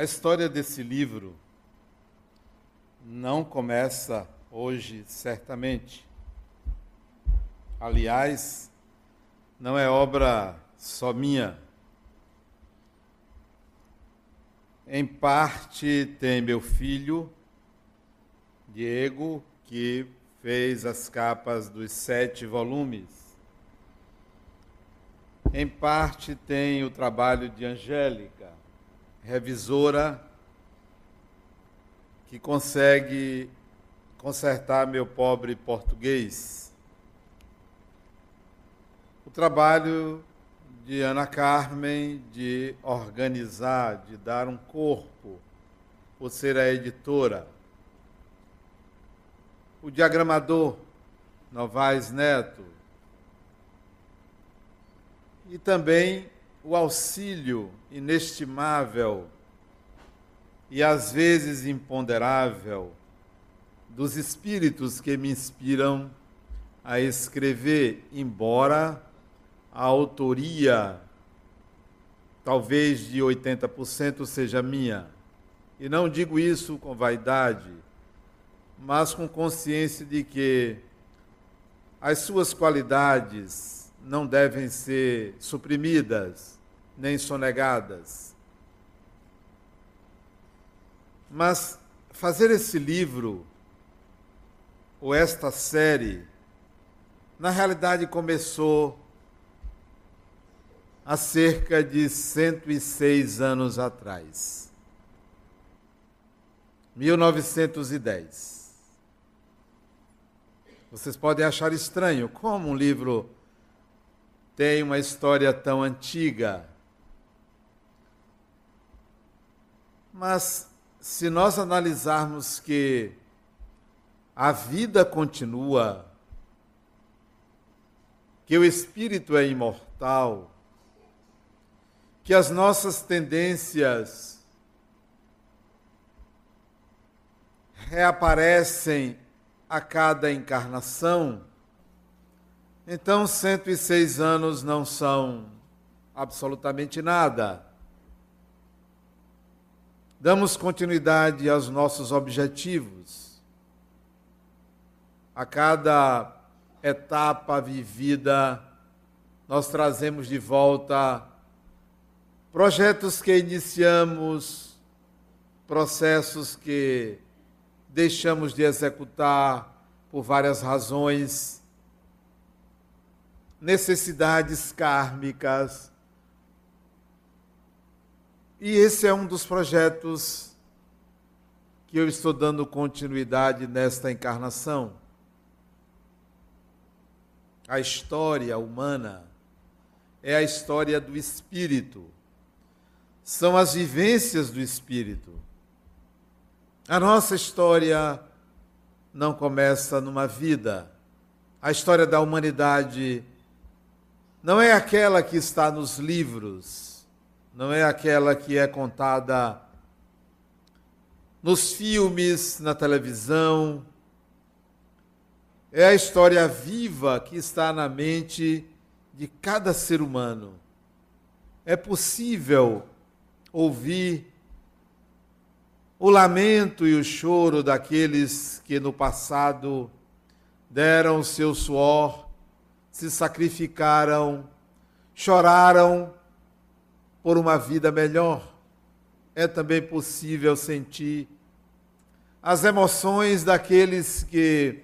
A história desse livro não começa hoje, certamente. Aliás, não é obra só minha. Em parte tem meu filho, Diego, que fez as capas dos sete volumes. Em parte tem o trabalho de Angélica, revisora que consegue consertar meu pobre português. O trabalho de Ana Carmen de organizar, de dar um corpo, por ser a editora. O diagramador Novaes Neto. E também o auxílio inestimável e às vezes imponderável dos espíritos que me inspiram a escrever, embora a autoria talvez de 80% seja minha. E não digo isso com vaidade, mas com consciência de que as suas qualidades não devem ser suprimidas nem sonegadas. Mas fazer esse livro, ou esta série, na realidade começou há cerca de 106 anos atrás. 1910. Vocês podem achar estranho como um livro tem uma história tão antiga. Mas se nós analisarmos que a vida continua, que o espírito é imortal, que as nossas tendências reaparecem a cada encarnação, então 106 anos não são absolutamente nada damos continuidade aos nossos objetivos. A cada etapa vivida, nós trazemos de volta projetos que iniciamos, processos que deixamos de executar por várias razões, necessidades kármicas e esse é um dos projetos que eu estou dando continuidade nesta encarnação. A história humana é a história do espírito. São as vivências do espírito. A nossa história não começa numa vida. A história da humanidade não é aquela que está nos livros não é aquela que é contada nos filmes, na televisão. É a história viva que está na mente de cada ser humano. É possível ouvir o lamento e o choro daqueles que no passado deram seu suor, se sacrificaram, choraram por uma vida melhor. É também possível sentir as emoções daqueles que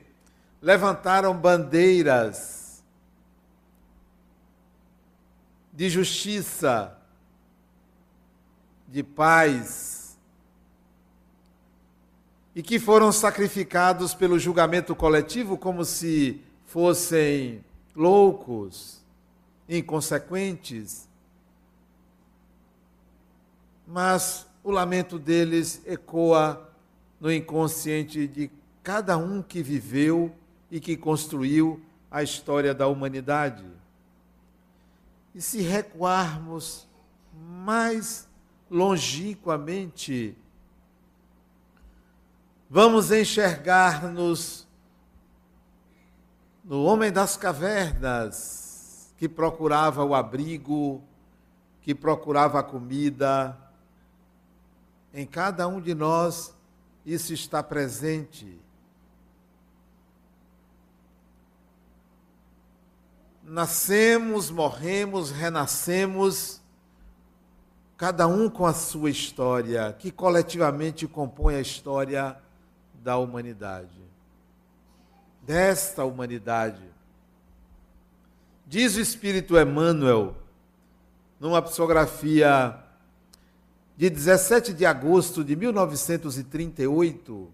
levantaram bandeiras de justiça, de paz, e que foram sacrificados pelo julgamento coletivo como se fossem loucos, inconsequentes mas o lamento deles ecoa no inconsciente de cada um que viveu e que construiu a história da humanidade. E se recuarmos mais longínquamente, vamos enxergar-nos no homem das cavernas, que procurava o abrigo, que procurava a comida, Em cada um de nós, isso está presente. Nascemos, morremos, renascemos, cada um com a sua história, que coletivamente compõe a história da humanidade. Desta humanidade. Diz o Espírito Emmanuel, numa psicografia de 17 de agosto de 1938,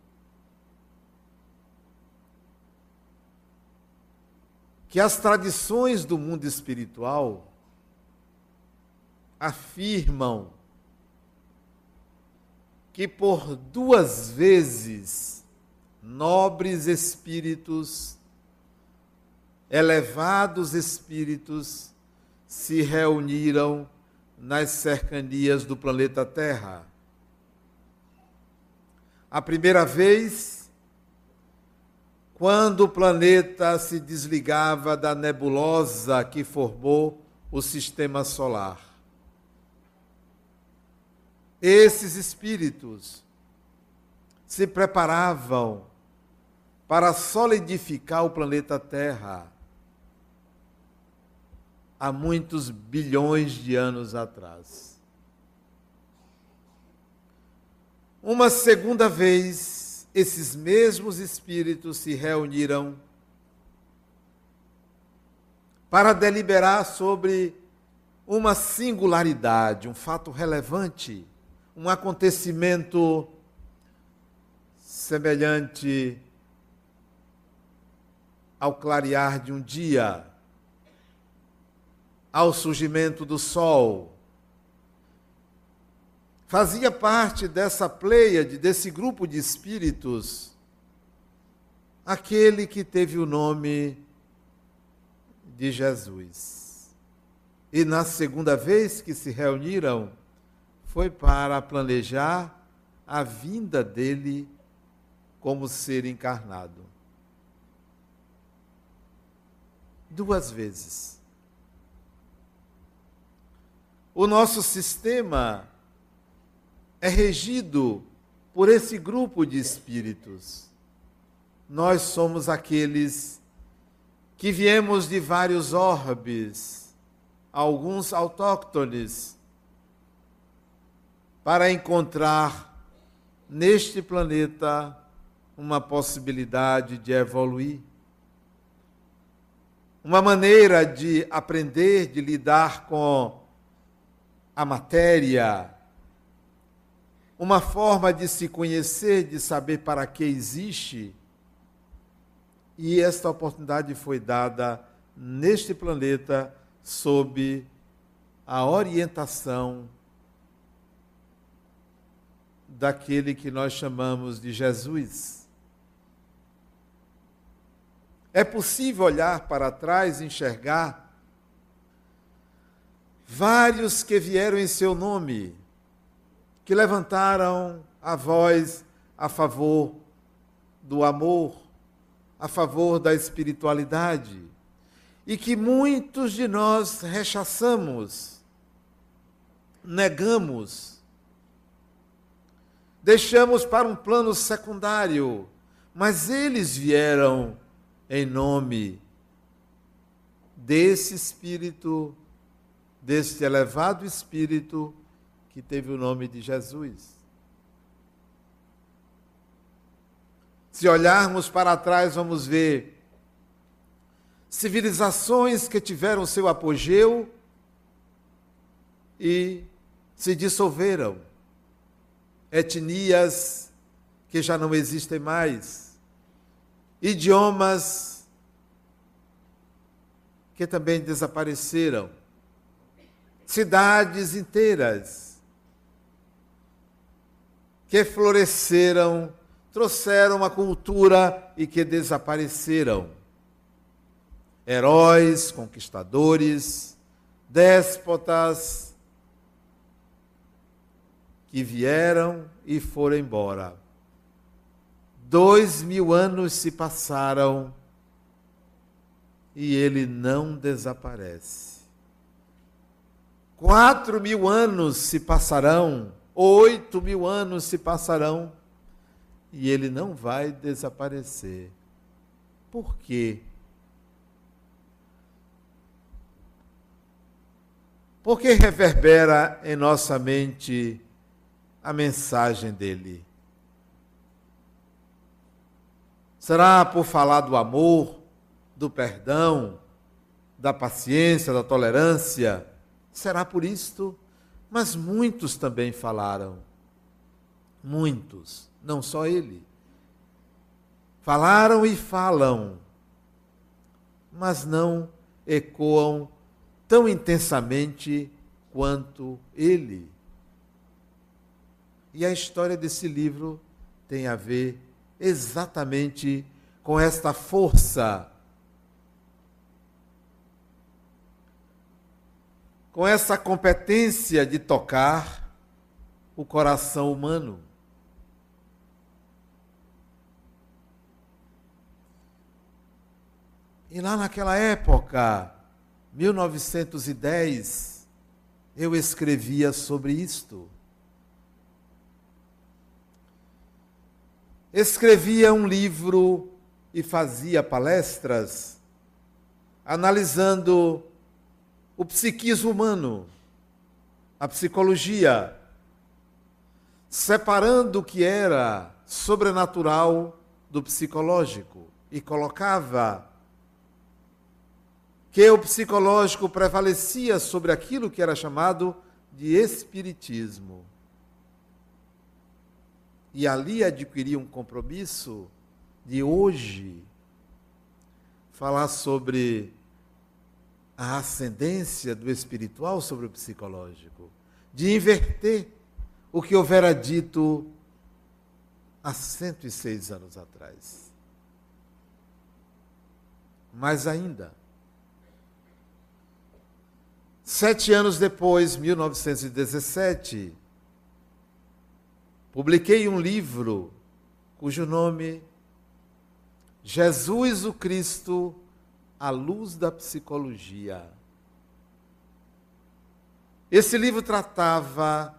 que as tradições do mundo espiritual afirmam que por duas vezes nobres espíritos, elevados espíritos, se reuniram nas cercanias do planeta Terra. A primeira vez, quando o planeta se desligava da nebulosa que formou o sistema solar. Esses espíritos se preparavam para solidificar o planeta Terra há muitos bilhões de anos atrás. Uma segunda vez, esses mesmos espíritos se reuniram para deliberar sobre uma singularidade, um fato relevante, um acontecimento semelhante ao clarear de um dia ao surgimento do sol. Fazia parte dessa pleiade, desse grupo de espíritos, aquele que teve o nome de Jesus. E na segunda vez que se reuniram, foi para planejar a vinda dele como ser encarnado. Duas vezes. O nosso sistema é regido por esse grupo de espíritos. Nós somos aqueles que viemos de vários orbes, alguns autóctones, para encontrar neste planeta uma possibilidade de evoluir, uma maneira de aprender, de lidar com a matéria, uma forma de se conhecer, de saber para que existe. E esta oportunidade foi dada neste planeta sob a orientação daquele que nós chamamos de Jesus. É possível olhar para trás e enxergar vários que vieram em seu nome, que levantaram a voz a favor do amor, a favor da espiritualidade, e que muitos de nós rechaçamos, negamos, deixamos para um plano secundário, mas eles vieram em nome desse espírito deste elevado espírito que teve o nome de Jesus. Se olharmos para trás, vamos ver civilizações que tiveram seu apogeu e se dissolveram, etnias que já não existem mais, idiomas que também desapareceram cidades inteiras que floresceram, trouxeram uma cultura e que desapareceram. Heróis, conquistadores, déspotas que vieram e foram embora. Dois mil anos se passaram e ele não desaparece. Quatro mil anos se passarão oito mil anos se passarão e ele não vai desaparecer. Por quê? Porque reverbera em nossa mente a mensagem dele. Será por falar do amor, do perdão, da paciência, da tolerância? Será por isto? Mas muitos também falaram. Muitos, não só ele. Falaram e falam, mas não ecoam tão intensamente quanto ele. E a história desse livro tem a ver exatamente com esta força, com essa competência de tocar o coração humano. E lá naquela época, 1910, eu escrevia sobre isto. Escrevia um livro e fazia palestras analisando o psiquismo humano, a psicologia, separando o que era sobrenatural do psicológico e colocava que o psicológico prevalecia sobre aquilo que era chamado de espiritismo e ali adquirir um compromisso de hoje falar sobre a ascendência do espiritual sobre o psicológico, de inverter o que houvera dito há 106 anos atrás. Mais ainda, sete anos depois, 1917, publiquei um livro cujo nome Jesus o Cristo, a luz da psicologia. Esse livro tratava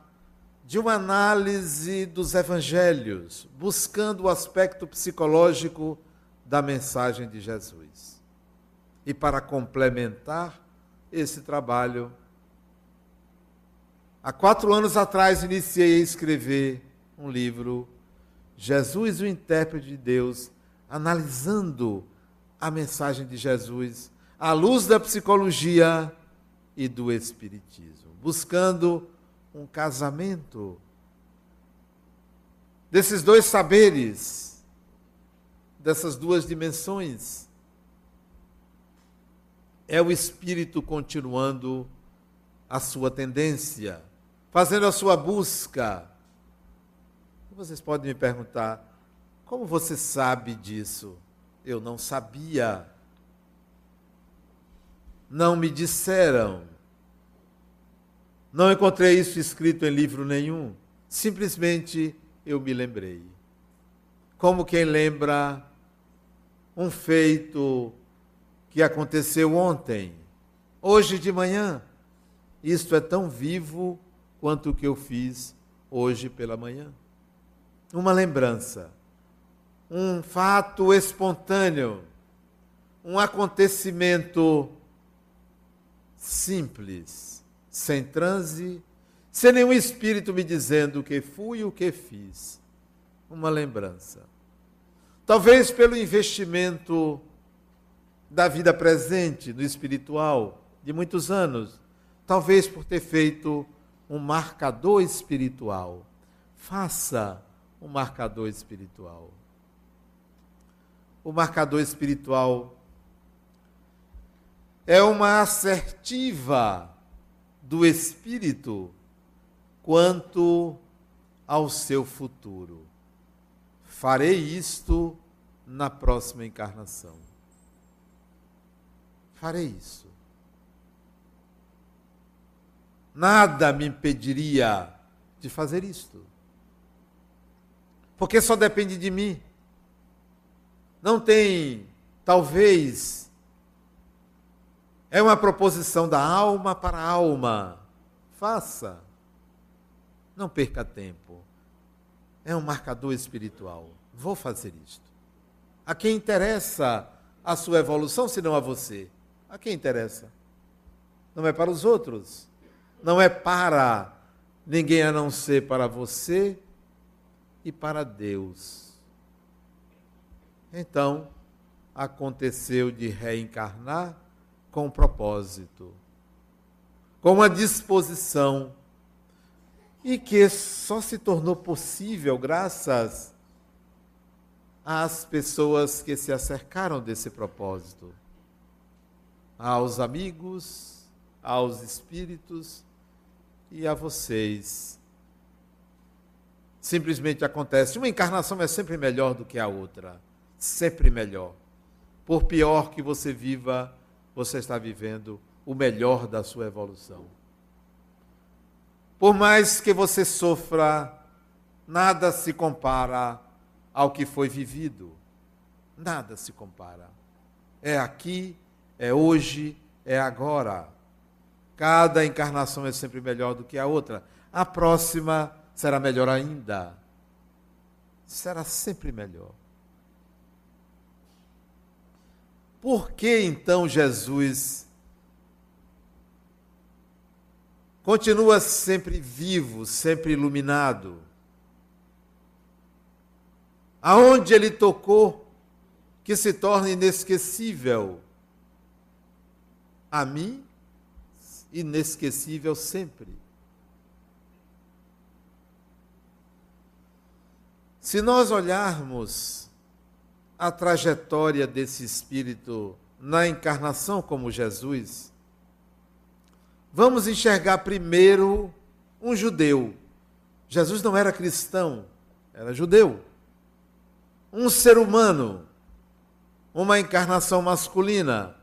de uma análise dos evangelhos, buscando o aspecto psicológico da mensagem de Jesus. E para complementar esse trabalho, há quatro anos atrás iniciei a escrever um livro, Jesus, o intérprete de Deus, analisando a mensagem de Jesus à luz da psicologia e do espiritismo, buscando um casamento desses dois saberes, dessas duas dimensões. É o espírito continuando a sua tendência, fazendo a sua busca vocês podem me perguntar: como você sabe disso? Eu não sabia. Não me disseram. Não encontrei isso escrito em livro nenhum. Simplesmente eu me lembrei. Como quem lembra um feito que aconteceu ontem, hoje de manhã. Isto é tão vivo quanto o que eu fiz hoje pela manhã uma lembrança, um fato espontâneo, um acontecimento simples, sem transe, sem nenhum espírito me dizendo o que fui e o que fiz. Uma lembrança. Talvez pelo investimento da vida presente no espiritual de muitos anos, talvez por ter feito um marcador espiritual. Faça um marcador espiritual. O marcador espiritual é uma assertiva do espírito quanto ao seu futuro. Farei isto na próxima encarnação. Farei isso. Nada me impediria de fazer isto porque só depende de mim. Não tem, talvez, é uma proposição da alma para a alma. Faça. Não perca tempo. É um marcador espiritual. Vou fazer isto. A quem interessa a sua evolução, se não a você? A quem interessa? Não é para os outros. Não é para ninguém a não ser para você e para Deus. Então, aconteceu de reencarnar com propósito, com uma disposição, e que só se tornou possível graças às pessoas que se acercaram desse propósito, aos amigos, aos espíritos e a vocês. Simplesmente acontece. Uma encarnação é sempre melhor do que a outra. Sempre melhor. Por pior que você viva, você está vivendo o melhor da sua evolução. Por mais que você sofra, nada se compara ao que foi vivido. Nada se compara. É aqui, é hoje, é agora. Cada encarnação é sempre melhor do que a outra. A próxima será melhor ainda. Será sempre melhor. Por que então Jesus continua sempre vivo, sempre iluminado? Aonde ele tocou, que se torna inesquecível. A mim, inesquecível sempre. Se nós olharmos a trajetória desse espírito na encarnação como Jesus, vamos enxergar primeiro um judeu. Jesus não era cristão, era judeu. Um ser humano, uma encarnação masculina.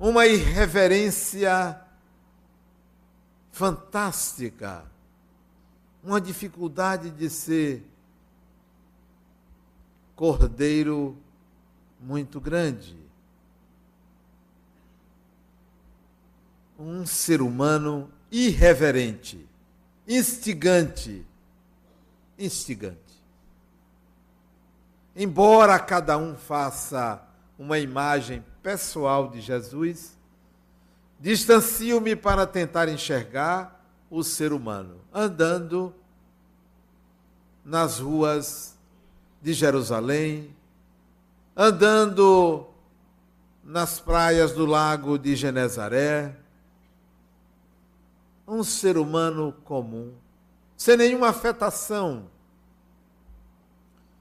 Uma irreverência fantástica uma dificuldade de ser cordeiro muito grande. Um ser humano irreverente, instigante, instigante. Embora cada um faça uma imagem pessoal de Jesus, distancio-me para tentar enxergar o ser humano, andando nas ruas de Jerusalém, andando nas praias do lago de Genezaré, um ser humano comum, sem nenhuma afetação,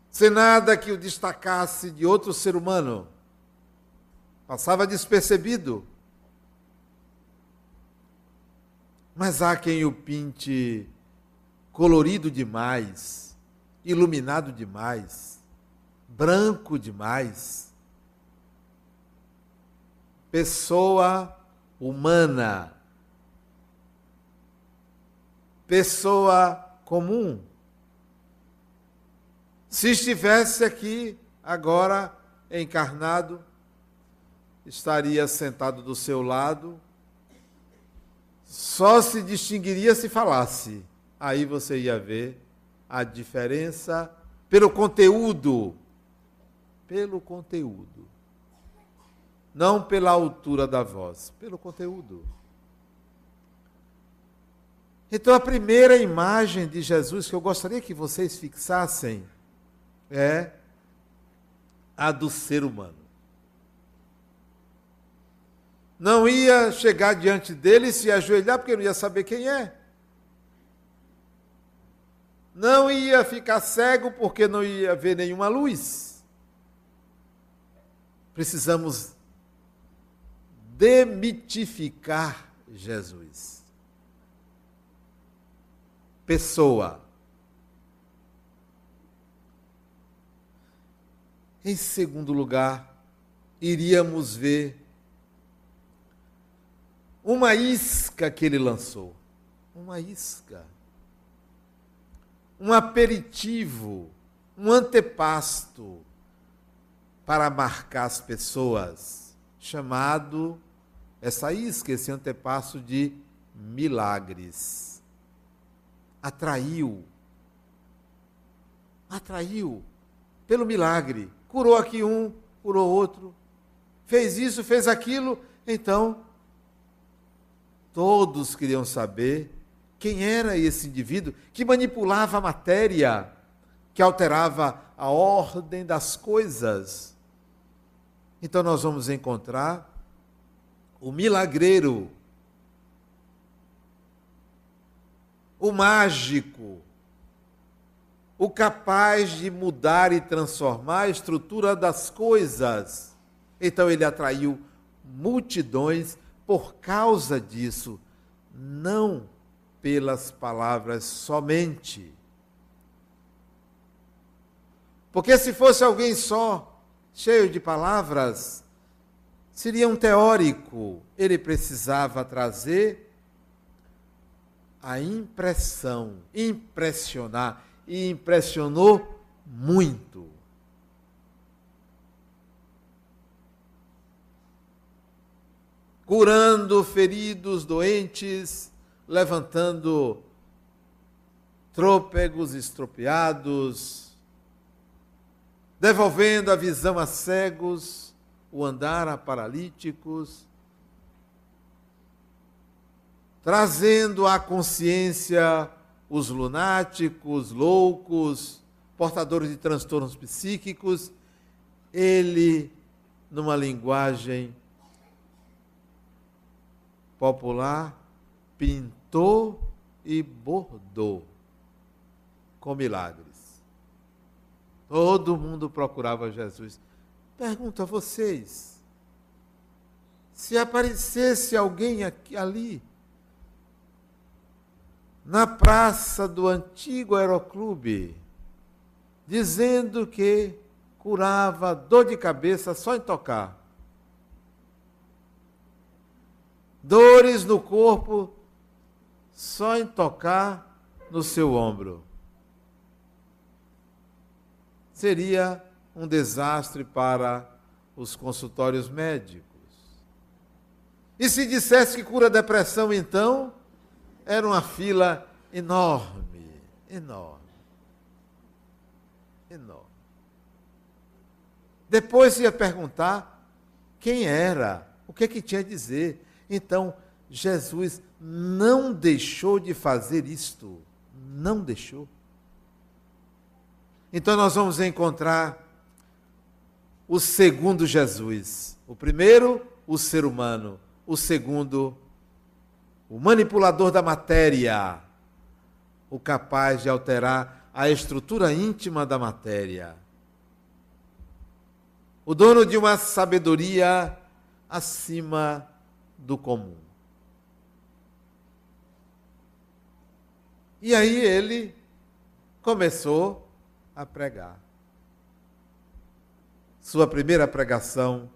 sem nada que o destacasse de outro ser humano. Passava despercebido. Mas há quem o pinte colorido demais, iluminado demais, branco demais. Pessoa humana, pessoa comum. Se estivesse aqui agora encarnado, estaria sentado do seu lado, só se distinguiria se falasse. Aí você ia ver a diferença pelo conteúdo. Pelo conteúdo. Não pela altura da voz, pelo conteúdo. Então, a primeira imagem de Jesus que eu gostaria que vocês fixassem é a do ser humano não ia chegar diante dele e se ajoelhar, porque não ia saber quem é. Não ia ficar cego, porque não ia ver nenhuma luz. Precisamos demitificar Jesus. Pessoa. Em segundo lugar, iríamos ver uma isca que ele lançou. Uma isca. Um aperitivo, um antepasto para marcar as pessoas, chamado essa isca, esse antepasso de milagres. Atraiu. Atraiu pelo milagre. Curou aqui um, curou outro. Fez isso, fez aquilo. Então, todos queriam saber quem era esse indivíduo que manipulava a matéria, que alterava a ordem das coisas. Então, nós vamos encontrar o milagreiro, o mágico, o capaz de mudar e transformar a estrutura das coisas. Então ele atraiu multidões por causa disso, não pelas palavras somente. Porque se fosse alguém só, cheio de palavras, seria um teórico. Ele precisava trazer a impressão, impressionar e impressionou muito. Curando feridos, doentes, levantando trôpegos estropiados, devolvendo a visão a cegos, o andar a paralíticos, trazendo à consciência os lunáticos, loucos, portadores de transtornos psíquicos, ele, numa linguagem popular, pintou e bordou com milagres. Todo mundo procurava Jesus. Pergunto a vocês: se aparecesse alguém aqui, ali, na praça do antigo aeroclube, dizendo que curava dor de cabeça só em tocar. Dores no corpo só em tocar no seu ombro. Seria um desastre para os consultórios médicos. E se dissesse que cura depressão, então, era uma fila enorme, enorme, enorme. Depois ia perguntar quem era, o que é que tinha a dizer. Então, Jesus não deixou de fazer isto. Não deixou. Então, nós vamos encontrar o segundo Jesus. O primeiro, o ser humano. O segundo, o manipulador da matéria, o capaz de alterar a estrutura íntima da matéria, o dono de uma sabedoria acima do comum. E aí ele começou a pregar. Sua primeira pregação,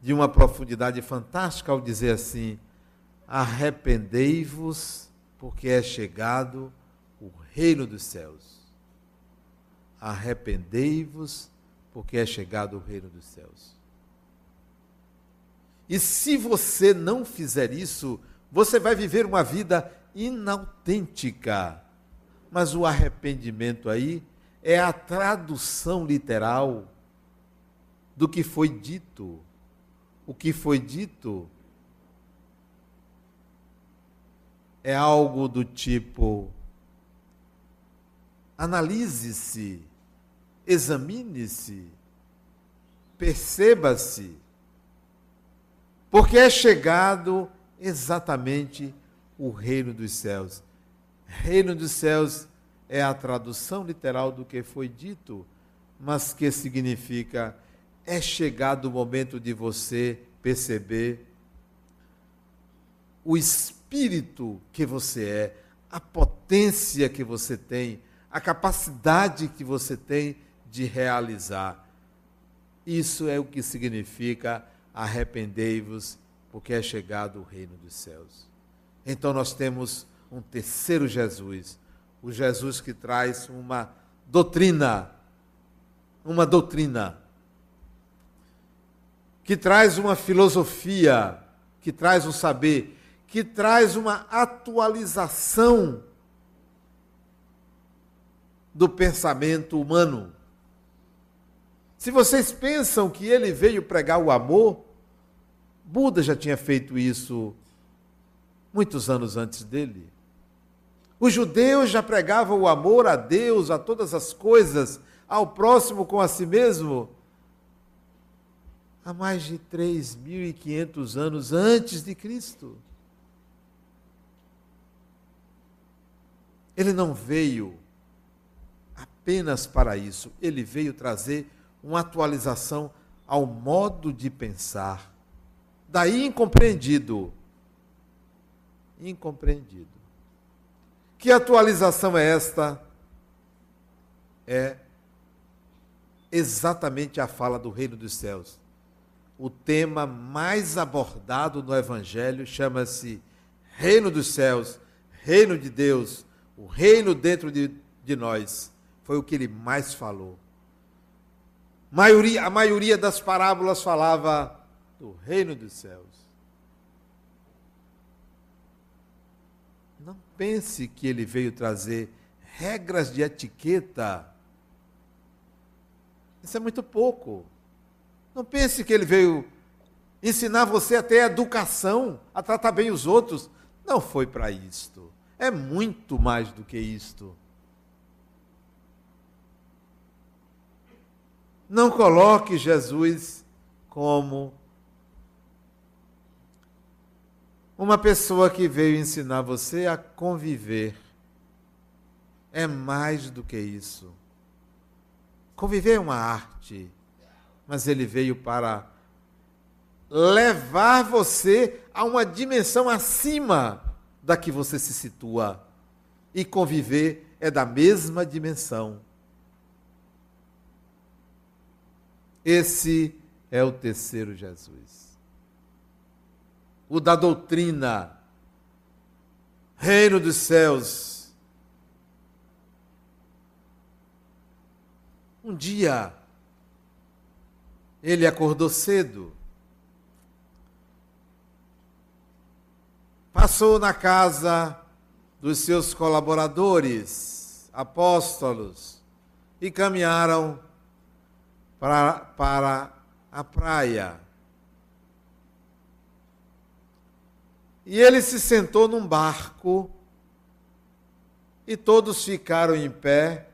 de uma profundidade fantástica, ao dizer assim: arrependei-vos, porque é chegado o reino dos céus. Arrependei-vos, porque é chegado o reino dos céus. E se você não fizer isso, você vai viver uma vida inautêntica. Mas o arrependimento aí é a tradução literal do que foi dito. O que foi dito é algo do tipo: analise-se, examine-se, perceba-se, porque é chegado exatamente o reino dos céus. Reino dos céus é a tradução literal do que foi dito, mas que significa é chegado o momento de você perceber o Espírito que você é, a potência que você tem, a capacidade que você tem de realizar. Isso é o que significa arrependei-vos, porque é chegado o reino dos céus. Então nós temos um terceiro Jesus, o Jesus que traz uma doutrina, uma doutrina que traz uma filosofia, que traz um saber, que traz uma atualização do pensamento humano. Se vocês pensam que ele veio pregar o amor, Buda já tinha feito isso muitos anos antes dele. Os judeus já pregavam o amor a Deus, a todas as coisas, ao próximo com a si mesmo, há mais de 3.500 anos antes de Cristo. Ele não veio apenas para isso, ele veio trazer uma atualização ao modo de pensar. Daí incompreendido. Incompreendido. Que atualização é esta? É exatamente a fala do reino dos céus. O tema mais abordado no Evangelho chama-se Reino dos Céus, Reino de Deus, o reino dentro de, de nós. Foi o que ele mais falou. Maioria, a maioria das parábolas falava do reino dos céus. Não pense que ele veio trazer regras de etiqueta. Isso é muito pouco. Não pense que ele veio ensinar você até a educação, a tratar bem os outros. Não foi para isto. É muito mais do que isto. Não coloque Jesus como uma pessoa que veio ensinar você a conviver. É mais do que isso. Conviver é uma arte, mas ele veio para levar você a uma dimensão acima da que você se situa. E conviver é da mesma dimensão. Esse é o terceiro Jesus. O da doutrina, reino dos céus. Um dia, ele acordou cedo, passou na casa dos seus colaboradores, apóstolos, e caminharam para, para a praia. E ele se sentou num barco e todos ficaram em pé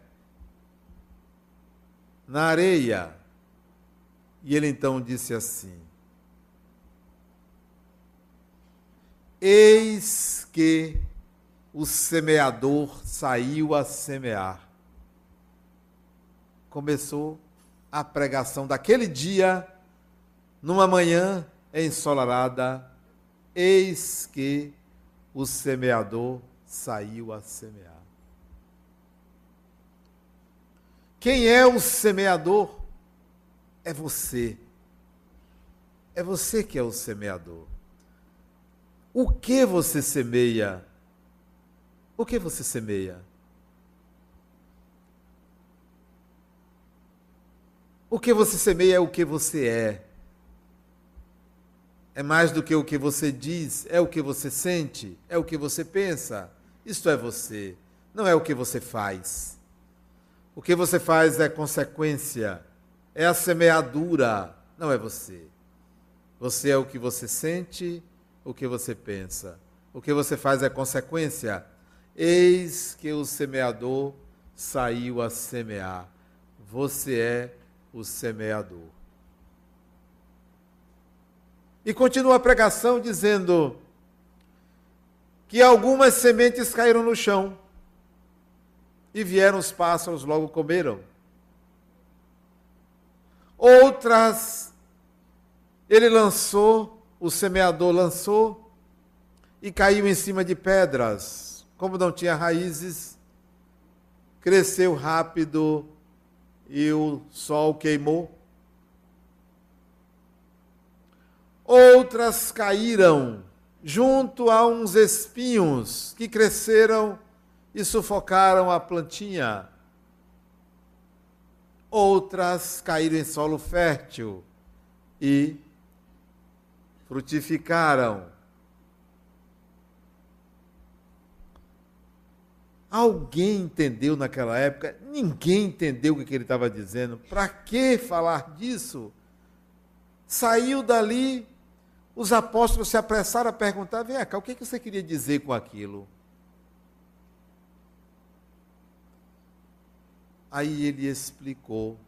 na areia. E ele então disse assim: Eis que o semeador saiu a semear. Começou a pregação daquele dia, numa manhã ensolarada, eis que o semeador saiu a semear. Quem é o semeador? É você. É você que é o semeador. O que você semeia? O que você semeia? O que você semeia é o que você é. É mais do que o que você diz, é o que você sente, é o que você pensa. Isto é você, não é o que você faz. O que você faz é consequência, é a semeadura, não é você. Você é o que você sente, o que você pensa. O que você faz é consequência. Eis que o semeador saiu a semear. Você é o semeador. E continua a pregação dizendo que algumas sementes caíram no chão e vieram os pássaros, logo comeram. Outras, ele lançou, o semeador lançou e caiu em cima de pedras. Como não tinha raízes, cresceu rápido e o sol queimou. Outras caíram junto a uns espinhos que cresceram e sufocaram a plantinha. Outras caíram em solo fértil e frutificaram. Alguém entendeu naquela época? Ninguém entendeu o que ele estava dizendo. Para que falar disso? Saiu dali, os apóstolos se apressaram a perguntar: vem cá, o que você queria dizer com aquilo? Aí ele explicou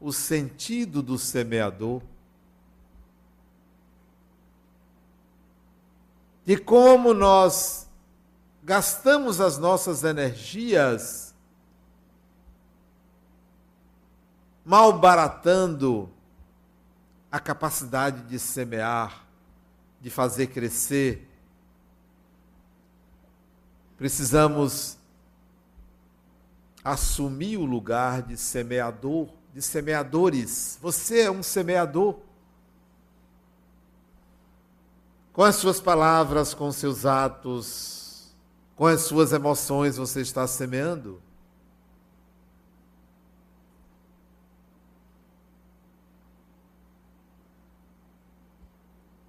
o sentido do semeador, de como nós gastamos as nossas energias malbaratando a capacidade de semear, de fazer crescer. Precisamos assumir o lugar de semeador, de semeadores. Você é um semeador. Com as suas palavras, com seus atos, com as suas emoções, você está semeando.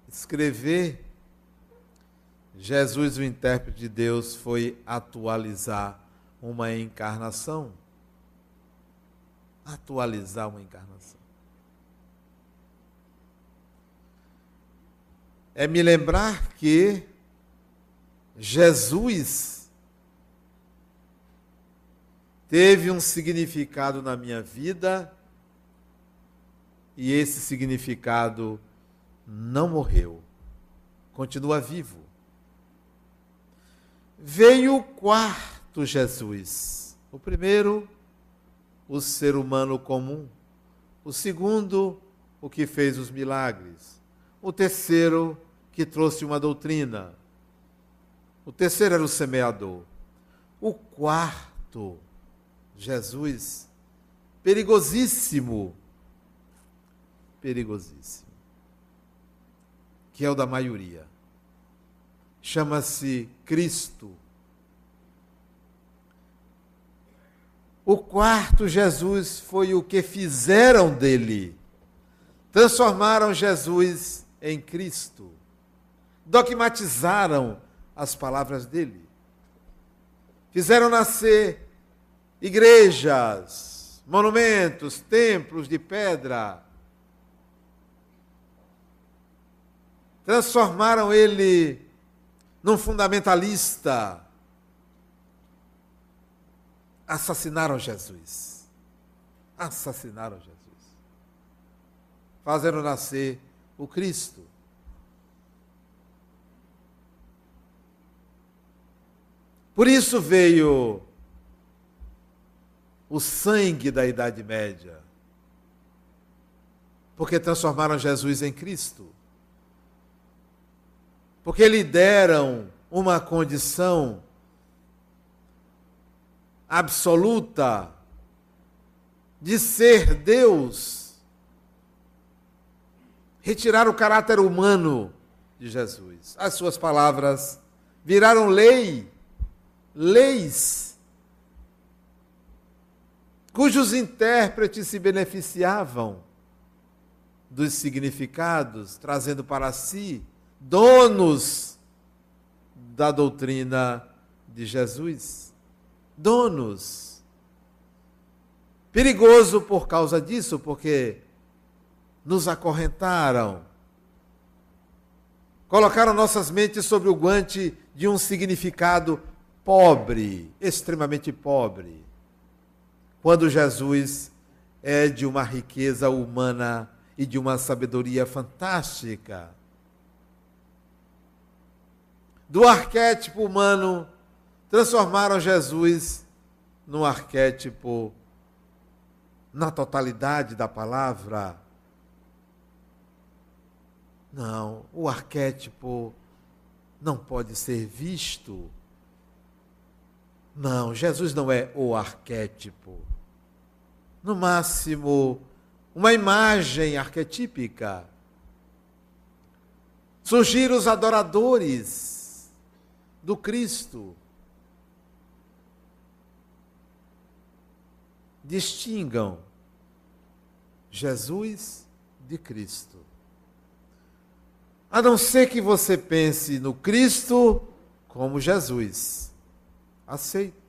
Escrever Jesus, o intérprete de Deus, foi atualizar uma encarnação. Atualizar uma encarnação. É me lembrar que Jesus teve um significado na minha vida e esse significado não morreu, continua vivo. Veio o quarto Jesus. O primeiro, o ser humano comum. O segundo, o que fez os milagres. O terceiro, que trouxe uma doutrina. O terceiro era o semeador. O quarto, Jesus, perigosíssimo. Perigosíssimo. Que é o da maioria. Chama-se Cristo O quarto Jesus foi o que fizeram dele. Transformaram Jesus em Cristo. Dogmatizaram as palavras dele. Fizeram nascer igrejas, monumentos, templos de pedra. Transformaram ele num fundamentalista assassinaram Jesus. Assassinaram Jesus. Fazendo nascer o Cristo. Por isso veio o sangue da Idade Média. Porque transformaram Jesus em Cristo. Porque lhe deram uma condição absoluta de ser Deus, retirar o caráter humano de Jesus. As suas palavras viraram lei, leis, cujos intérpretes se beneficiavam dos significados, trazendo para si donos da doutrina de Jesus donos. Perigoso por causa disso, porque nos acorrentaram. Colocaram nossas mentes sobre o guante de um significado pobre, extremamente pobre. Quando Jesus é de uma riqueza humana e de uma sabedoria fantástica. Do arquétipo humano transformaram Jesus num arquétipo na totalidade da palavra. Não, o arquétipo não pode ser visto. Não, Jesus não é o arquétipo. No máximo, uma imagem arquetípica. Surgiram os adoradores do Cristo. distingam Jesus de Cristo. A não ser que você pense no Cristo como Jesus. Aceito.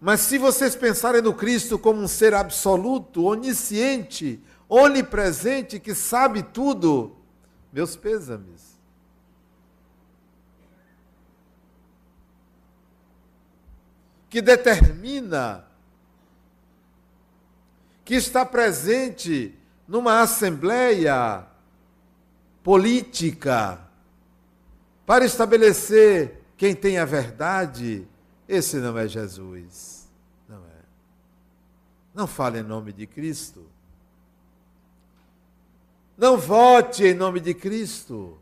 Mas se vocês pensarem no Cristo como um ser absoluto, onisciente, onipresente, que sabe tudo, meus pêsames. Que determina, que está presente numa assembleia política para estabelecer quem tem a verdade, esse não é Jesus. Não é. Não fale em nome de Cristo. Não vote em nome de Cristo.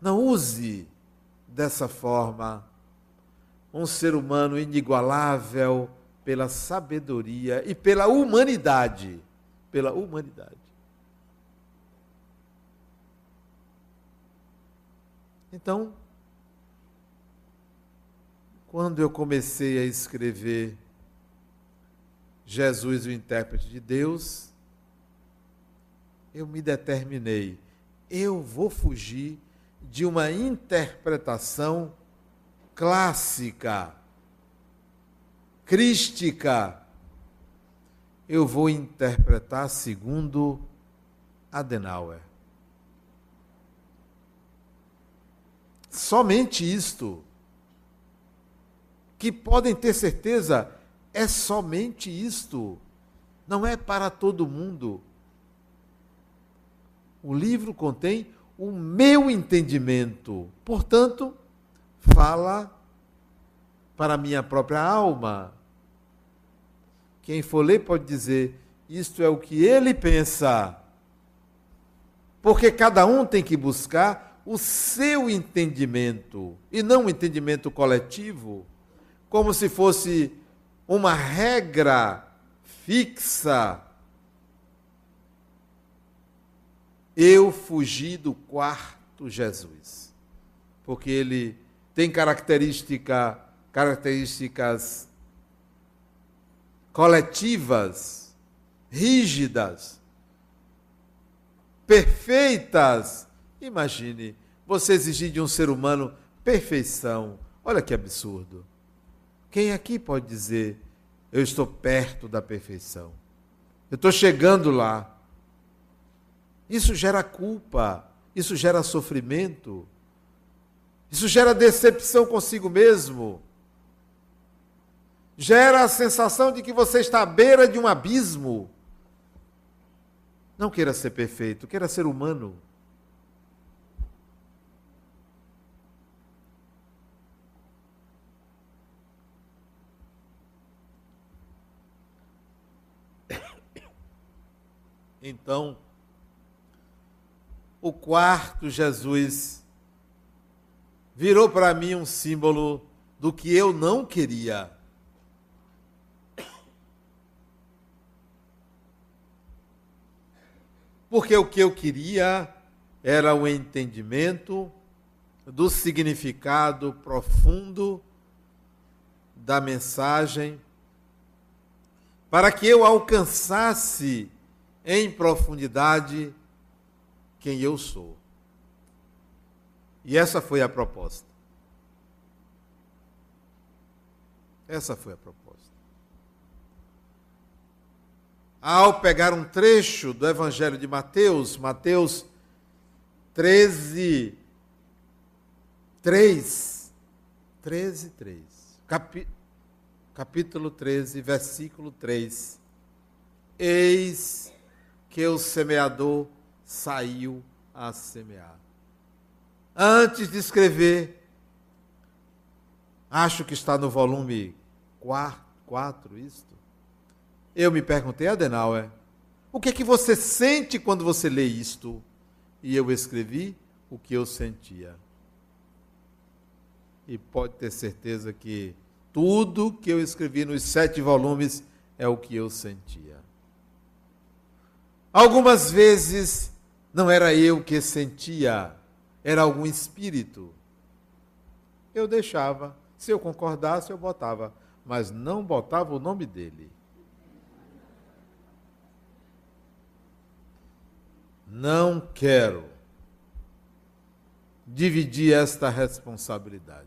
Não use dessa forma um ser humano inigualável pela sabedoria e pela humanidade. Pela humanidade. Então, quando eu comecei a escrever Jesus, o intérprete de Deus, eu me determinei, eu vou fugir de uma interpretação clássica, crística. Eu vou interpretar segundo Adenauer. Somente isto. Que podem ter certeza, é somente isto. Não é para todo mundo. O livro contém o meu entendimento. Portanto, fala para a minha própria alma. Quem for ler pode dizer: isto é o que ele pensa. Porque cada um tem que buscar o seu entendimento e não o entendimento coletivo, como se fosse uma regra fixa Eu fugi do quarto Jesus, porque ele tem característica, características coletivas, rígidas, perfeitas. Imagine você exigir de um ser humano perfeição. Olha que absurdo. Quem aqui pode dizer, eu estou perto da perfeição? Eu estou chegando lá. Isso gera culpa, isso gera sofrimento, isso gera decepção consigo mesmo, gera a sensação de que você está à beira de um abismo. Não queira ser perfeito, queira ser humano. Então, o quarto Jesus virou para mim um símbolo do que eu não queria. Porque o que eu queria era o entendimento do significado profundo da mensagem, para que eu alcançasse em profundidade quem eu sou. E essa foi a proposta. Essa foi a proposta. Ao pegar um trecho do Evangelho de Mateus, Mateus 13, 3, 13, 3, capi, capítulo 13, versículo 3. Eis que o semeador saiu a semear. Antes de escrever, acho que está no volume 4, isto, eu me perguntei, Adenauer, o que é que você sente quando você lê isto? E eu escrevi o que eu sentia. E pode ter certeza que tudo que eu escrevi nos sete volumes é o que eu sentia. Algumas vezes não era eu que sentia, era algum espírito. Eu deixava. Se eu concordasse, eu botava. Mas não botava o nome dele. não quero dividir esta responsabilidade.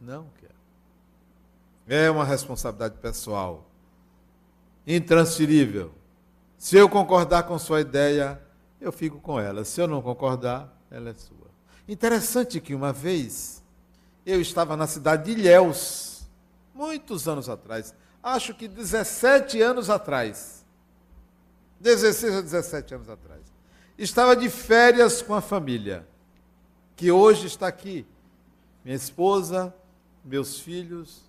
Não quero. É uma responsabilidade pessoal, intransferível. Se eu concordar com sua ideia, eu fico com ela. Se eu não concordar, ela é sua. Interessante que uma vez eu estava na cidade de Ilhéus, muitos anos atrás, acho que 17 anos atrás. 16 ou 17 anos atrás. Estava de férias com a família, que hoje está aqui. Minha esposa, meus filhos,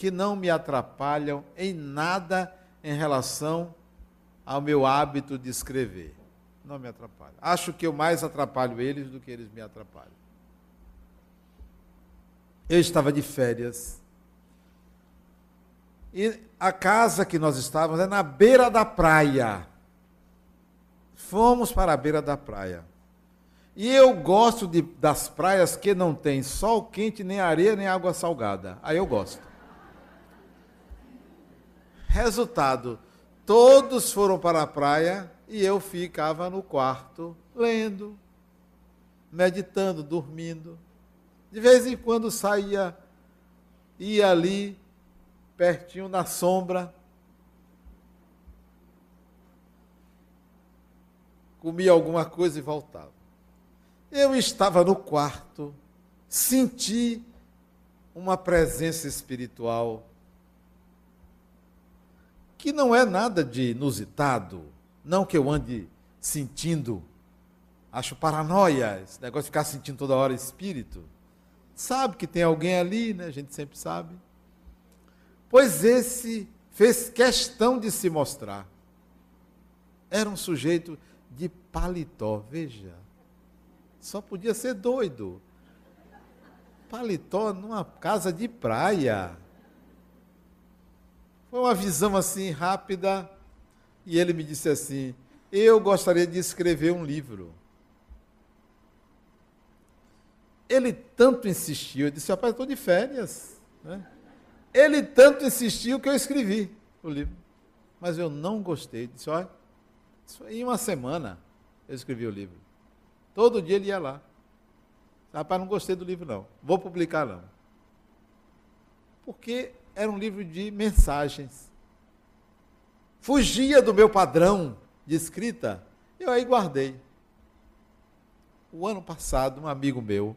que não me atrapalham em nada em relação ao meu hábito de escrever. Não me atrapalha. Acho que eu mais atrapalho eles do que eles me atrapalham. Eu estava de férias. E a casa que nós estávamos é na beira da praia. Fomos para a beira da praia. E eu gosto de, das praias que não tem sol quente, nem areia, nem água salgada. Aí eu gosto. Resultado, todos foram para a praia e eu ficava no quarto lendo, meditando, dormindo. De vez em quando saía, ia ali, pertinho na sombra, comia alguma coisa e voltava. Eu estava no quarto, senti uma presença espiritual que não é nada de inusitado, não que eu ande sentindo, acho paranoia, esse negócio de ficar sentindo toda hora espírito. Sabe que tem alguém ali, né? A gente sempre sabe. Pois esse fez questão de se mostrar. Era um sujeito de paletó, veja. Só podia ser doido. Paletó numa casa de praia. Foi uma visão assim rápida. E ele me disse assim: Eu gostaria de escrever um livro. Ele tanto insistiu, eu disse: Rapaz, estou de férias. Né? Ele tanto insistiu que eu escrevi o livro. Mas eu não gostei. Disse: Olha, em uma semana eu escrevi o livro. Todo dia ele ia lá. Rapaz, não gostei do livro, não. Vou publicar, não. Porque era um livro de mensagens. Fugia do meu padrão de escrita. Eu aí guardei. O ano passado, um amigo meu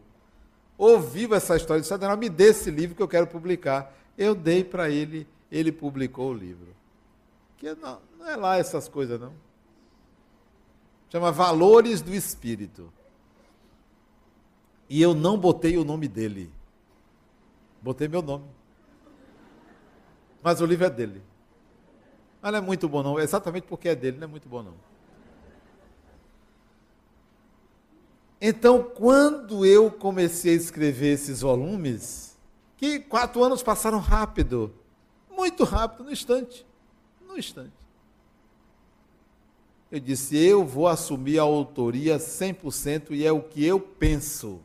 ouviu essa história e disse: me dê esse livro que eu quero publicar. Eu dei para ele, ele publicou o livro. Que não, não é lá essas coisas, não. Chama Valores do Espírito. E eu não botei o nome dele. Botei meu nome. Mas o livro é dele. Mas não é muito bom, não. Exatamente porque é dele, não é muito bom, não. Então, quando eu comecei a escrever esses volumes, que quatro anos passaram rápido, muito rápido, no instante. No instante eu disse: eu vou assumir a autoria 100% e é o que eu penso.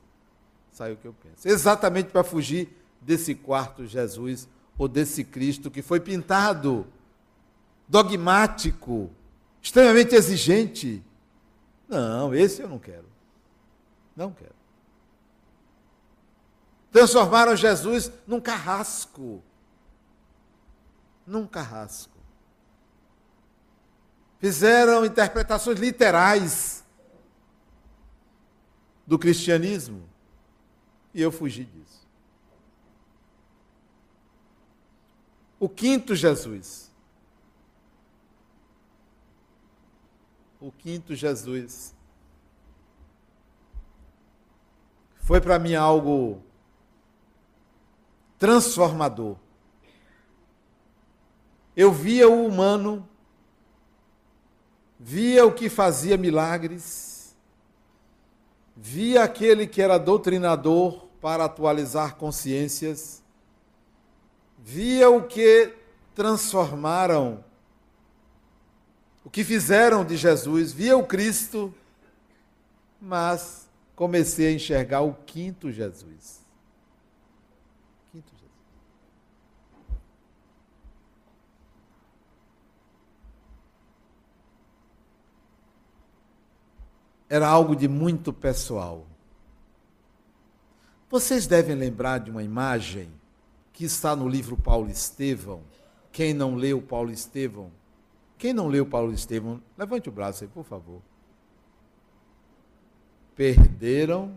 Sai o que eu penso. Exatamente para fugir desse quarto Jesus ou desse Cristo que foi pintado, dogmático, extremamente exigente. Não, esse eu não quero. Não quero. Transformaram Jesus num carrasco. Num carrasco fizeram interpretações literais do cristianismo. E eu fugi disso. O quinto Jesus. O quinto Jesus. Foi para mim algo transformador. Eu via o humano via o que fazia milagres, via aquele que era doutrinador para atualizar consciências, via o que transformaram, o que fizeram de Jesus, via o Cristo, mas comecei a enxergar o quinto Jesus. Quinto Jesus. Era algo de muito pessoal. Vocês devem lembrar de uma imagem que está no livro Paulo Estevão. Quem não leu Paulo Estevão? Quem não leu Paulo Estevão, levante o braço aí, por favor. Perderam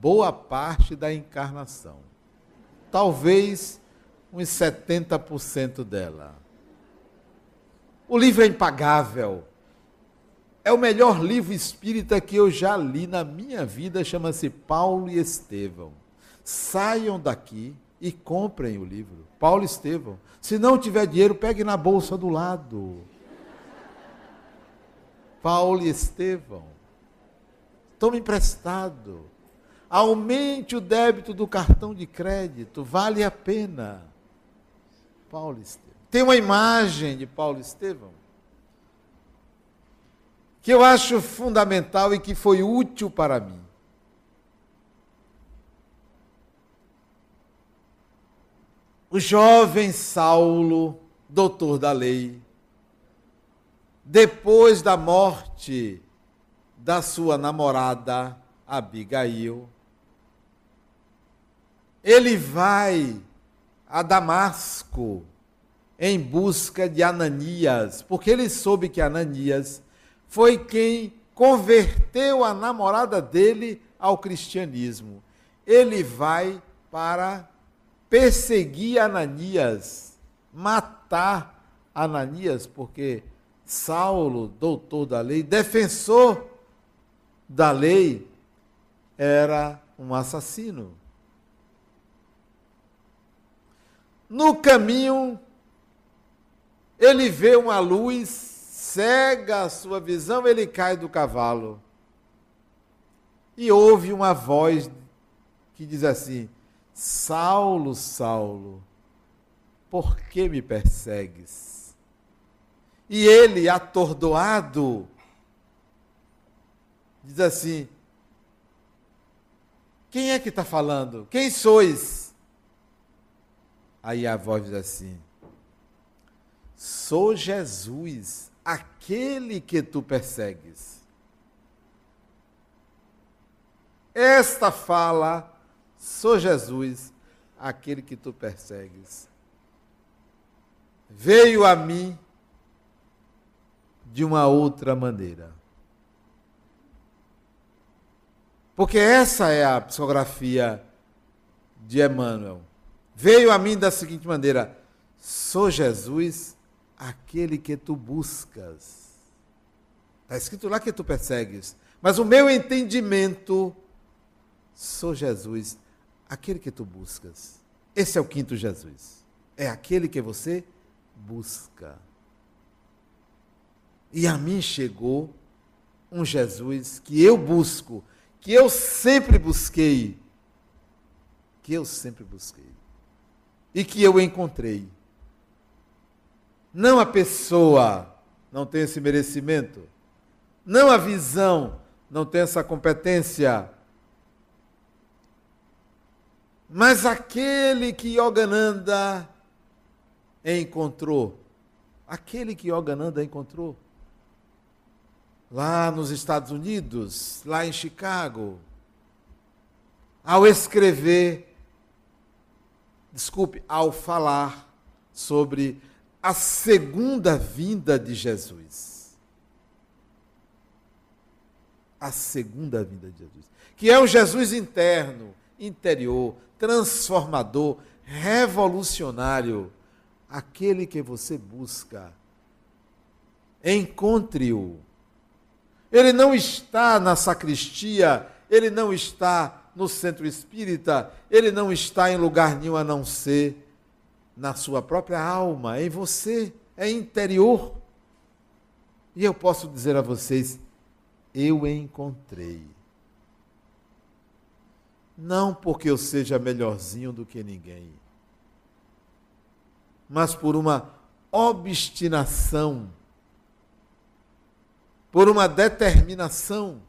boa parte da encarnação. Talvez uns 70% dela. O livro é impagável. É o melhor livro espírita que eu já li na minha vida, chama-se Paulo e Estevão. Saiam daqui e comprem o livro. Paulo Estevão. Se não tiver dinheiro, pegue na bolsa do lado. Paulo Estevão. Tome emprestado. Aumente o débito do cartão de crédito, vale a pena. Paulo Estevão. Tem uma imagem de Paulo Estevão que eu acho fundamental e que foi útil para mim. O jovem Saulo, doutor da lei, depois da morte da sua namorada Abigail, ele vai a Damasco em busca de Ananias, porque ele soube que Ananias foi quem converteu a namorada dele ao cristianismo. Ele vai para perseguir Ananias, matar Ananias, porque Saulo, doutor da lei, defensor da lei, era um assassino. No caminho, ele vê uma luz, cega a sua visão, ele cai do cavalo. E ouve uma voz que diz assim: Saulo, Saulo, por que me persegues? E ele, atordoado, diz assim: Quem é que está falando? Quem sois? Aí a voz diz assim: Sou Jesus, aquele que tu persegues. Esta fala, sou Jesus, aquele que tu persegues. Veio a mim de uma outra maneira. Porque essa é a psicografia de Emmanuel veio a mim da seguinte maneira: sou Jesus, aquele que tu buscas. Está escrito lá que tu persegues. Mas o meu entendimento, sou Jesus, aquele que tu buscas. Esse é o quinto Jesus. É aquele que você busca. E a mim chegou um Jesus que eu busco, que eu sempre busquei. Que eu sempre busquei e que eu encontrei. Não a pessoa não tem esse merecimento, não a visão não tem essa competência, mas aquele que Yogananda encontrou, aquele que Yogananda encontrou, lá nos Estados Unidos, lá em Chicago, ao escrever desculpe, ao falar sobre a segunda vinda de Jesus. A segunda vinda de Jesus. Que é o Jesus interno, interior, transformador, revolucionário. Aquele que você busca. Encontre-o. Ele não está na sacristia, ele não está no centro espírita, ele não está em lugar nenhum a não ser na sua própria alma, em você, é interior. E eu posso dizer a vocês, eu encontrei. Não porque eu seja melhorzinho do que ninguém, mas por uma obstinação, por uma determinação.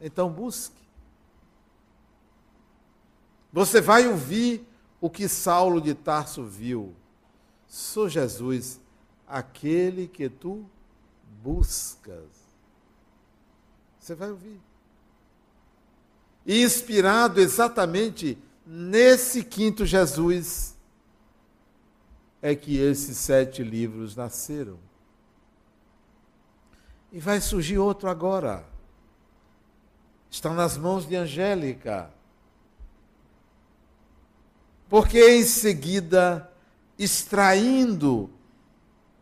Então busque. Você vai ouvir o que Saulo de Tarso viu. Sou Jesus, aquele que tu buscas. Você vai ouvir. Inspirado exatamente nesse quinto Jesus, é que esses sete livros nasceram. E vai surgir outro agora. Estão nas mãos de Angélica. Porque em seguida, extraindo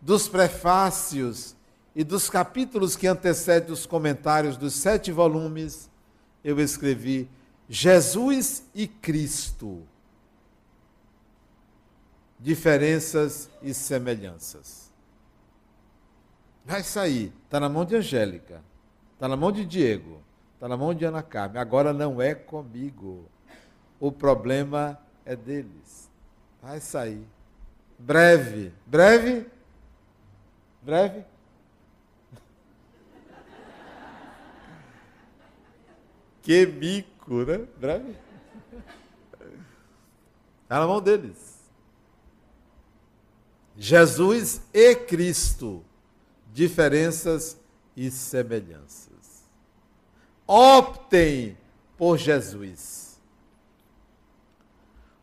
dos prefácios e dos capítulos que antecedem os comentários dos sete volumes, eu escrevi Jesus e Cristo. Diferenças e semelhanças. Vai sair. Está na mão de Angélica. Está na mão de Diego. Está na mão de Ana Carmen. Agora não é comigo. O problema é deles. Vai sair. Breve. Breve? Breve? Que mico, né? Breve? Está na mão deles. Jesus e Cristo. Diferenças e semelhanças. Optem por Jesus.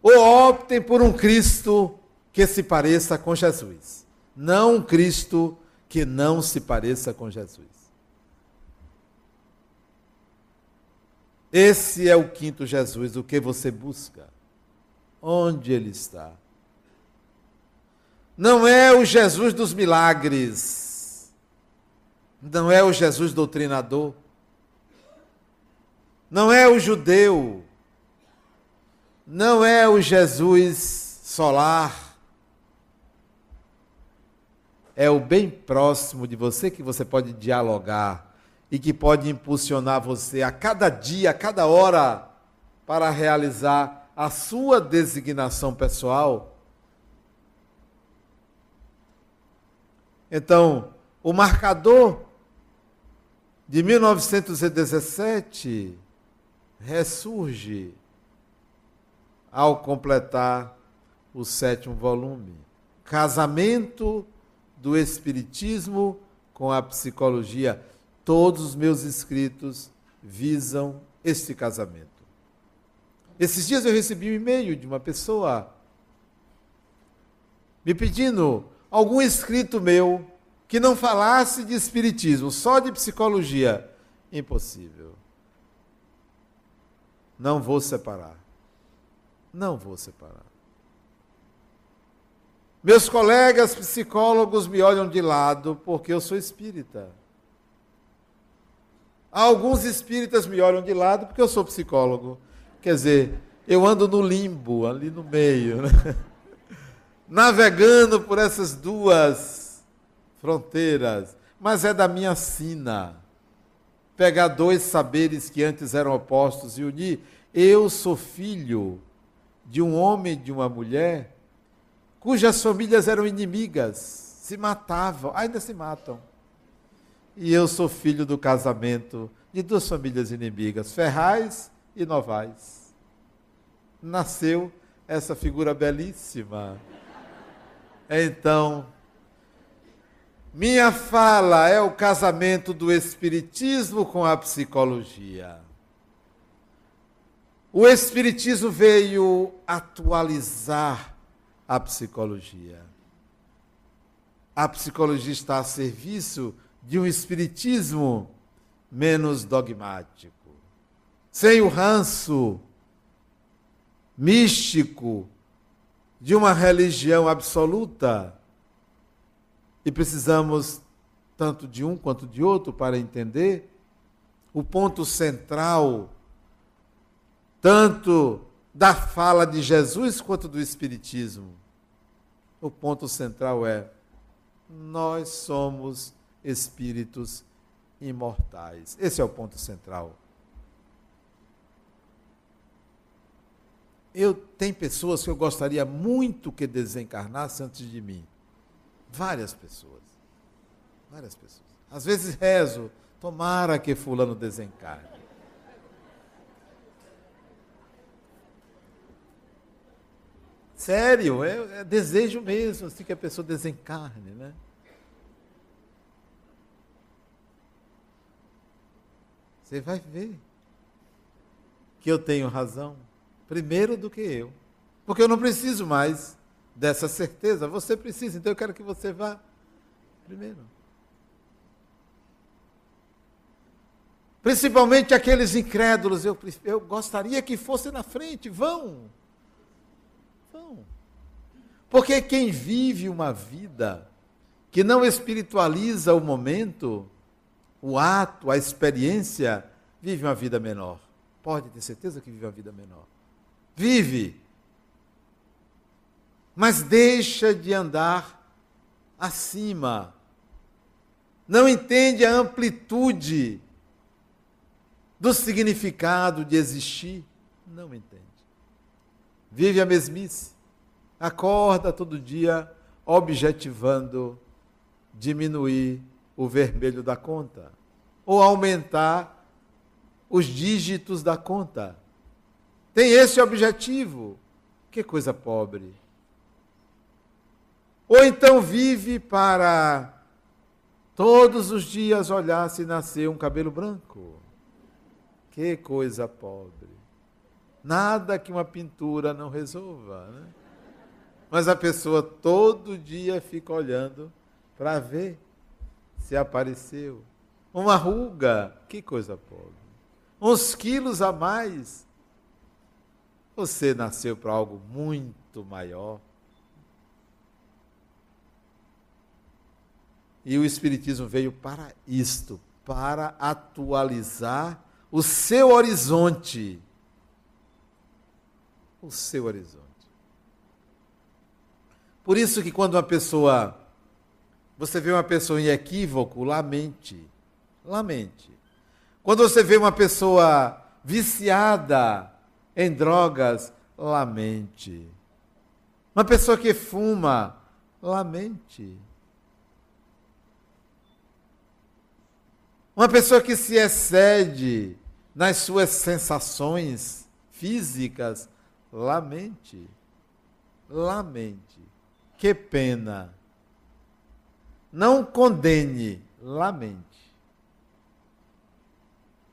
Ou optem por um Cristo que se pareça com Jesus. Não um Cristo que não se pareça com Jesus. Esse é o quinto Jesus, o que você busca. Onde ele está? Não é o Jesus dos milagres. Não é o Jesus doutrinador. Não é o judeu. Não é o Jesus solar. É o bem próximo de você que você pode dialogar e que pode impulsionar você a cada dia, a cada hora, para realizar a sua designação pessoal. Então, o marcador de 1917 ressurge ao completar o sétimo volume. Casamento do Espiritismo com a psicologia. Todos os meus escritos visam este casamento. Esses dias eu recebi um e-mail de uma pessoa me pedindo algum escrito meu que não falasse de espiritismo, só de psicologia. Impossível. Não vou separar. Não vou separar. Meus colegas psicólogos me olham de lado porque eu sou espírita. Alguns espíritas me olham de lado porque eu sou psicólogo. Quer dizer, eu ando no limbo, ali no meio, né? navegando por essas duas fronteiras. Mas é da minha sina. Pegar dois saberes que antes eram opostos e unir. Eu sou filho de um homem e de uma mulher cujas famílias eram inimigas, se matavam, ainda se matam e eu sou filho do casamento de duas famílias inimigas, Ferraz e Novaes. Nasceu essa figura belíssima. Então, minha fala é o casamento do Espiritismo com a psicologia. O Espiritismo veio atualizar a psicologia. A psicologia está a serviço de um espiritismo menos dogmático, sem o ranço místico de uma religião absoluta. E precisamos tanto de um quanto de outro para entender o ponto central, tanto da fala de Jesus quanto do Espiritismo. O ponto central é: nós somos espíritos imortais. Esse é o ponto central. Eu tenho pessoas que eu gostaria muito que desencarnassem antes de mim. Várias pessoas. Várias pessoas. Às vezes rezo, tomara que fulano desencarne. Sério, é, é desejo mesmo assim que a pessoa desencarne, né? Você vai ver que eu tenho razão primeiro do que eu. Porque eu não preciso mais dessa certeza. Você precisa, então eu quero que você vá primeiro. Principalmente aqueles incrédulos, eu, eu gostaria que fosse na frente. Vão. Vão. Porque quem vive uma vida que não espiritualiza o momento, o ato, a experiência, vive uma vida menor. Pode ter certeza que vive uma vida menor. Vive. Mas deixa de andar acima. Não entende a amplitude do significado de existir. Não entende. Vive a mesmice. Acorda todo dia objetivando diminuir o vermelho da conta ou aumentar os dígitos da conta. Tem esse objetivo. Que coisa pobre. Ou então vive para todos os dias olhar se nasceu um cabelo branco. Que coisa pobre. Nada que uma pintura não resolva. Né? Mas a pessoa todo dia fica olhando para ver se apareceu. Uma ruga, que coisa pobre. Uns quilos a mais. Você nasceu para algo muito maior. E o Espiritismo veio para isto, para atualizar o seu horizonte. O seu horizonte. Por isso que quando uma pessoa você vê uma pessoa em equívoco, lamente. Lamente. Quando você vê uma pessoa viciada em drogas, lamente. Uma pessoa que fuma, lamente. Uma pessoa que se excede nas suas sensações físicas, lamente. Lamente. Que pena não condene, lamente.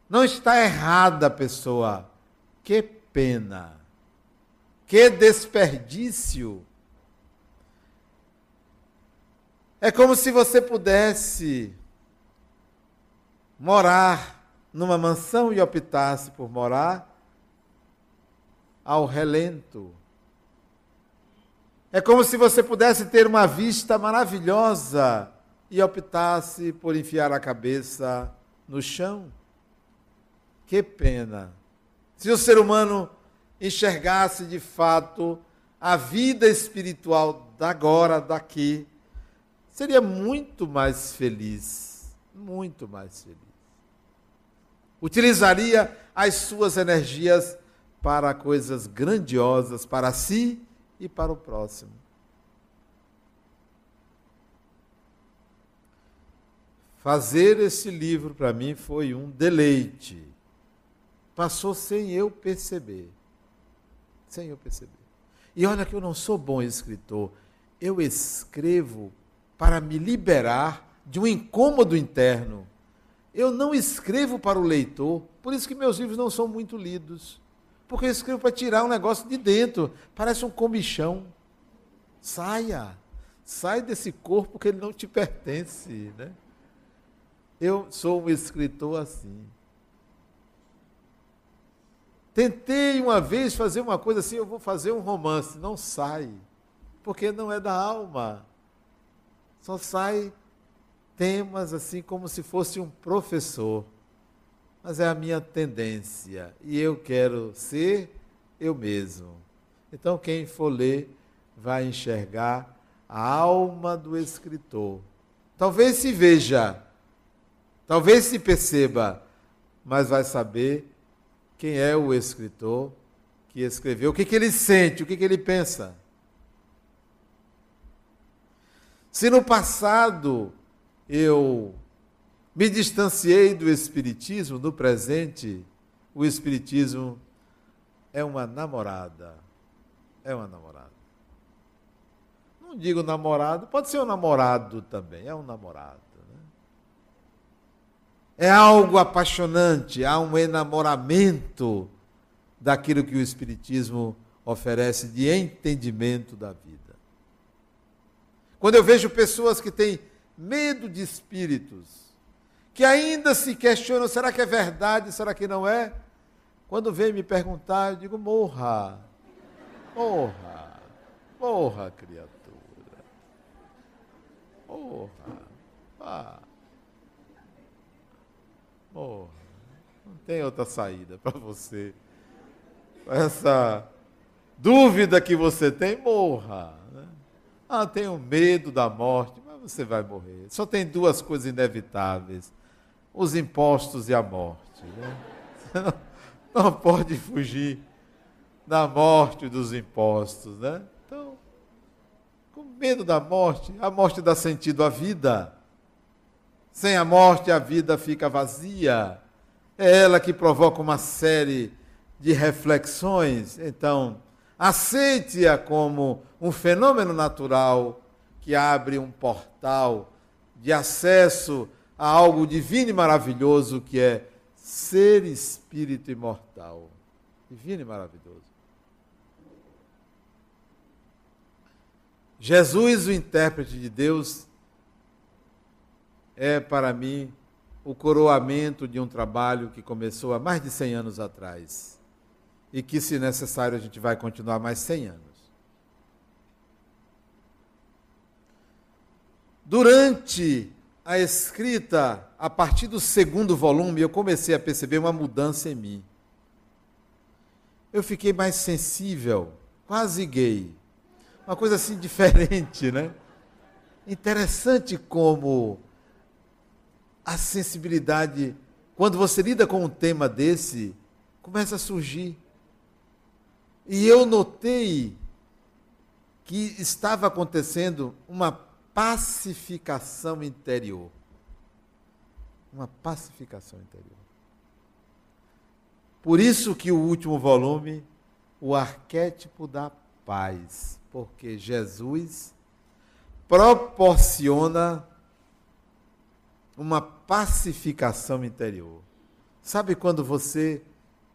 Não está errada a pessoa. Que pena. Que desperdício. É como se você pudesse morar numa mansão e optasse por morar ao relento é como se você pudesse ter uma vista maravilhosa e optasse por enfiar a cabeça no chão. Que pena. Se o ser humano enxergasse de fato a vida espiritual da agora, daqui, seria muito mais feliz. Muito mais feliz. Utilizaria as suas energias para coisas grandiosas para si e para o próximo. Fazer esse livro para mim foi um deleite. Passou sem eu perceber. Sem eu perceber. E olha que eu não sou bom escritor. Eu escrevo para me liberar de um incômodo interno. Eu não escrevo para o leitor, por isso que meus livros não são muito lidos. Porque eu escrevo para tirar um negócio de dentro. Parece um comichão. Saia. Sai desse corpo que ele não te pertence. Né? Eu sou um escritor assim. Tentei uma vez fazer uma coisa assim, eu vou fazer um romance. Não sai. Porque não é da alma. Só sai temas assim como se fosse um professor mas é a minha tendência e eu quero ser eu mesmo. Então, quem for ler vai enxergar a alma do escritor. Talvez se veja, talvez se perceba, mas vai saber quem é o escritor que escreveu, o que, que ele sente, o que, que ele pensa. Se no passado eu me distanciei do Espiritismo, no presente, o Espiritismo é uma namorada. É uma namorada. Não digo namorado, pode ser um namorado também, é um namorado. Né? É algo apaixonante, há um enamoramento daquilo que o Espiritismo oferece de entendimento da vida. Quando eu vejo pessoas que têm medo de espíritos, que ainda se questionam: será que é verdade, será que não é? Quando vem me perguntar, eu digo: morra, morra, morra, criatura. Morra, vá. Morra. Não tem outra saída para você. Essa dúvida que você tem, morra. Né? Ah, tenho medo da morte, mas você vai morrer. Só tem duas coisas inevitáveis: os impostos e a morte. Né? Não, não pode fugir da morte dos impostos, né? Então, com medo da morte, a morte dá sentido à vida. Sem a morte, a vida fica vazia. É ela que provoca uma série de reflexões. Então, aceite-a como um fenômeno natural que abre um portal de acesso a algo divino e maravilhoso que é ser espírito imortal. Divino e maravilhoso. Jesus, o intérprete de Deus, é para mim o coroamento de um trabalho que começou há mais de 100 anos atrás e que, se necessário, a gente vai continuar mais 100 anos. Durante a escrita, a partir do segundo volume, eu comecei a perceber uma mudança em mim. Eu fiquei mais sensível, quase gay. Uma coisa assim diferente, né? Interessante como a sensibilidade, quando você lida com um tema desse, começa a surgir. E eu notei que estava acontecendo uma pacificação interior. Uma pacificação interior. Por isso que o último volume, o arquétipo da paz, porque Jesus proporciona uma pacificação interior. Sabe quando você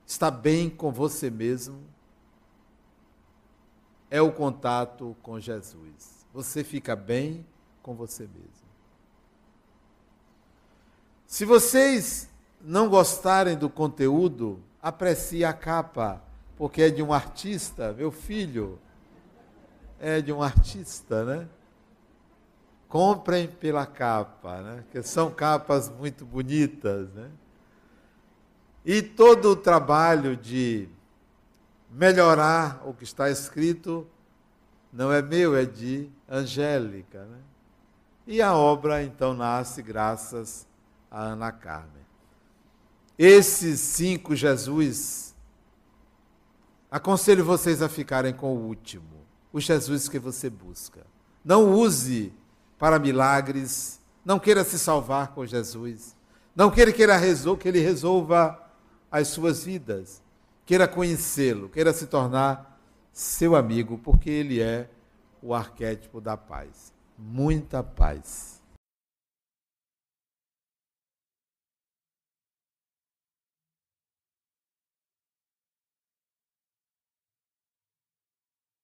está bem com você mesmo? É o contato com Jesus. Você fica bem com você mesmo. Se vocês não gostarem do conteúdo, aprecie a capa, porque é de um artista, meu filho é de um artista, né? Comprem pela capa, né? Que são capas muito bonitas, né? E todo o trabalho de melhorar o que está escrito não é meu, é de Angélica, né? E a obra então nasce graças a Ana Carmen. Esses cinco Jesus, aconselho vocês a ficarem com o último, o Jesus que você busca. Não use para milagres, não queira se salvar com Jesus, não queira que ele resolva as suas vidas, queira conhecê-lo, queira se tornar seu amigo, porque ele é o arquétipo da paz muita paz.